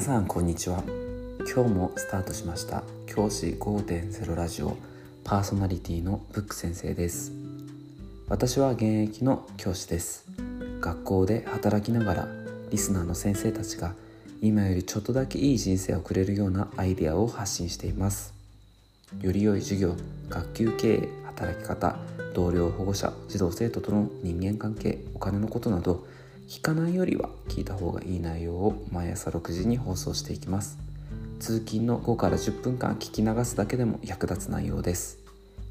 さんこんにちは。今日もスタートしました。教師5.0ラジオパーソナリティのブック先生です。私は現役の教師です。学校で働きながらリスナーの先生たちが今よりちょっとだけいい人生をくれるようなアイデアを発信しています。より良い授業学級経営働き方同僚保護者児童生徒との人間関係お金のことなど聞かないよりは聞いた方がいい内容を毎朝6時に放送していきます。通勤の5から10分間聞き流すだけでも役立つ内容です。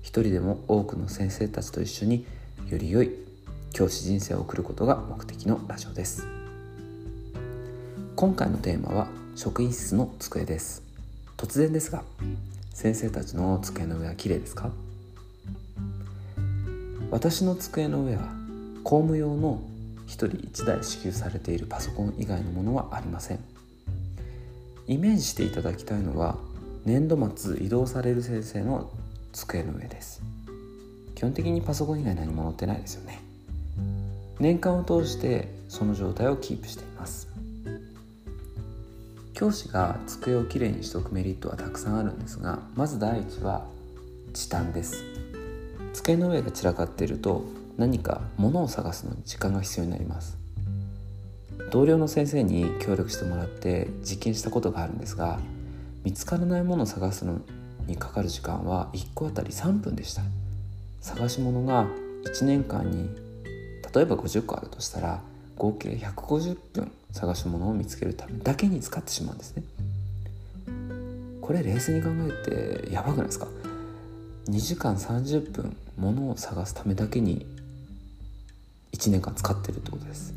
一人でも多くの先生たちと一緒により良い教師人生を送ることが目的のラジオです。今回のテーマは職員室の机です。突然ですが先生たちの机の上は綺麗ですか？私の机の上は公務用の1人1台支給されているパソコン以外のものはありません。イメージしていただきたいのは年度末移動される先生の机の上です。基本的にパソコン以外何も載ってないですよね。年間を通してその状態をキープしています。教師が机をきれいにしておくメリットはたくさんあるんですがまず第一は時短です。机の上が散らかっていると何か物を探すのに時間が必要になります。同僚の先生に協力してもらって実験したことがあるんですが見つからないものを探すのにかかる時間は1個あたり3分でした。探し物が1年間に例えば50個あるとしたら合計150分探し物を見つけるためだけに使ってしまうんですね。これ冷静に考えてやばくないですか？2時間30分物を探すためだけに1年間使ってるってことです。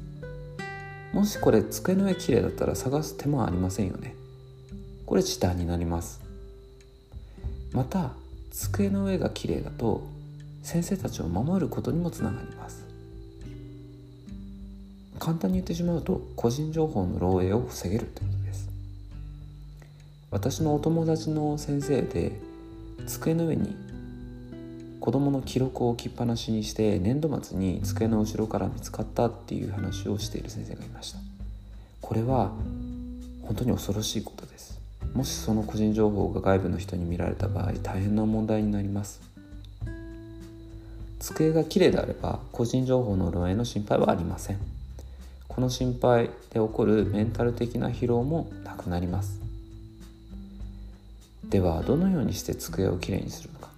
もしこれ机の上綺麗だったら探す手間はありませんよね。これ時短になります。また机の上が綺麗だと先生たちを守ることにもつながります。簡単に言ってしまうと個人情報の漏洩を防げるということです。私のお友達の先生で机の上に子供の記録を置きっぱなしにして年度末に机の後ろから見つかったっていう話をしている先生がいました。これは本当に恐ろしいことです。もしその個人情報が外部の人に見られた場合大変な問題になります。机がきれいであれば個人情報の漏洩の心配はありません。この心配で起こるメンタル的な疲労もなくなります。ではどのようにして机をきれいにするのか。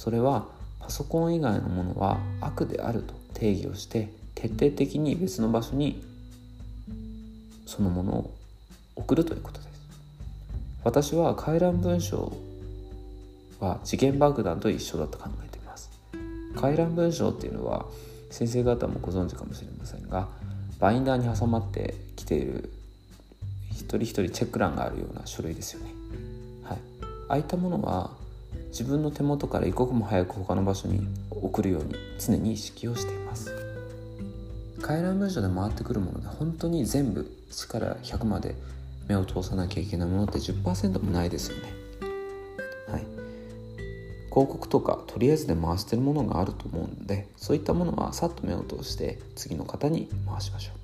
それはパソコン以外のものは悪であると定義をして徹底的に別の場所にそのものを送るということです。私は回覧文書は次元爆弾と一緒だと考えています。回覧文書っていうのは先生方もご存知かもしれませんがバインダーに挟まってきている一人一人チェック欄があるような書類ですよね。はい。ああいったものは自分の手元から一刻も早く他の場所に送るように常に意識をしています。回覧文書で回ってくるもので本当に全部1から100まで目を通さなきゃいけないものって10%もないですよね。はい。広告とかとりあえずで回してるものがあると思うのでそういったものはさっと目を通して次の方に回しましょう。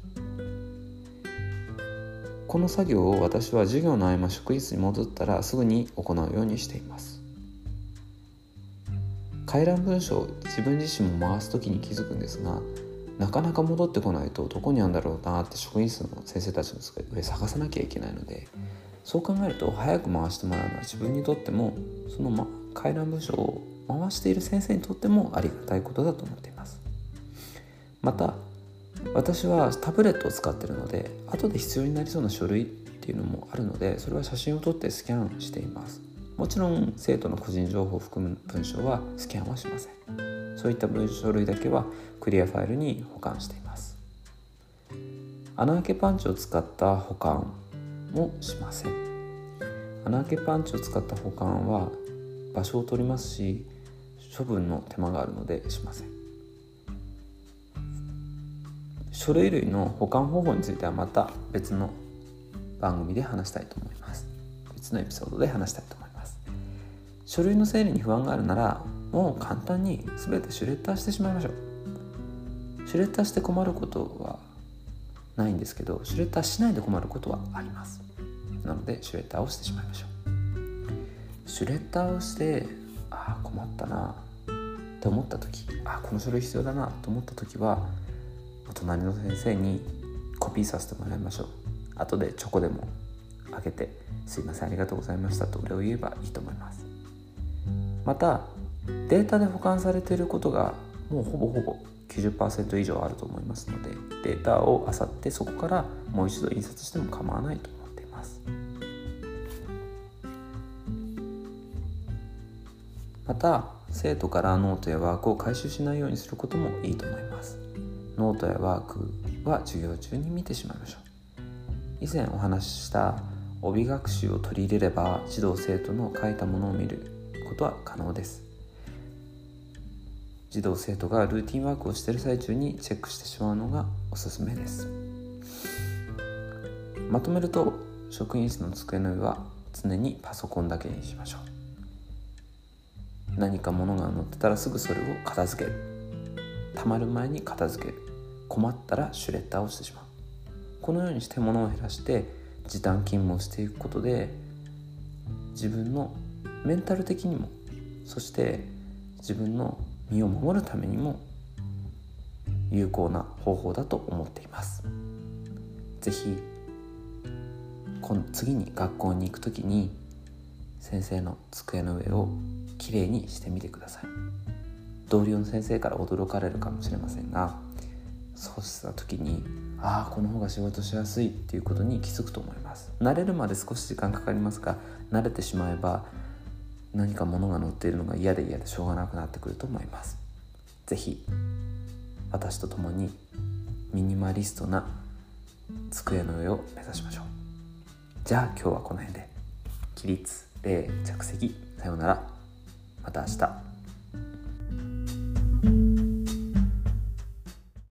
この作業を私は授業の合間職員室に戻ったらすぐに行うようにしています。回覧文書を自分自身も回す時に気づくんですがなかなか戻ってこないとどこにあるんだろうなって職員室の先生たちの上探さなきゃいけないのでそう考えると早く回してもらうのは自分にとってもその、ま、回覧文書を回している先生にとってもありがたいことだと思っています。また私はタブレットを使っているので後で必要になりそうな書類っていうのもあるのでそれは写真を撮ってスキャンしています。もちろん生徒の個人情報を含む文章はスキャンはしません。そういった文書類だけはクリアファイルに保管しています。穴開けパンチを使った保管もしません。穴開けパンチを使った保管は場所を取りますし処分の手間があるのでしません。書類類の保管方法についてはまた別の番組で話したいと思います。別のエピソードで話したいと思います。書類の整理に不安があるならもう簡単に全てシュレッダーしてしまいましょう。シュレッダーして困ることはないんですけどシュレッダーしないで困ることはあります。なのでシュレッダーをしてしまいましょう。シュレッダーをしてああ困ったなって思った時あこの書類必要だなと思った時はお隣の先生にコピーさせてもらいましょう。後でチョコでもあげてすいませんありがとうございましたとお礼を言えばいいと思います。またデータで保管されていることがもうほぼほぼ90%以上あると思いますのでデータを漁ってそこからもう一度印刷しても構わないと思っています。また生徒からノートやワークを回収しないようにすることもいいと思います。ノートやワークは授業中に見てしまいましょう。以前お話しした帯学習を取り入れれば児童生徒の書いたものを見る。ことは可能です。児童生徒がルーティンワークをしている最中にチェックしてしまうのがおすすめです。まとめると職員室の机の上は常にパソコンだけにしましょう。何か物が載ってたらすぐそれを片付ける。たまる前に片付ける。困ったらシュレッダーをしてしまう。このようにして物を減らして時短勤務をしていくことで自分のメンタル的にもそして自分の身を守るためにも有効な方法だと思っています。是非次に学校に行く時に先生の机の上をきれいにしてみてください。同僚の先生から驚かれるかもしれませんがそうした時にああこの方が仕事しやすいっていうことに気づくと思います。慣れるまで少し時間かかりますが慣れてしまえば何か物が載っているのが嫌で嫌でしょうがなくなってくると思います。是非私と共にミニマリストな机の上を目指しましょう。じゃあ今日はこの辺で。起立礼着席。さようなら。また明日。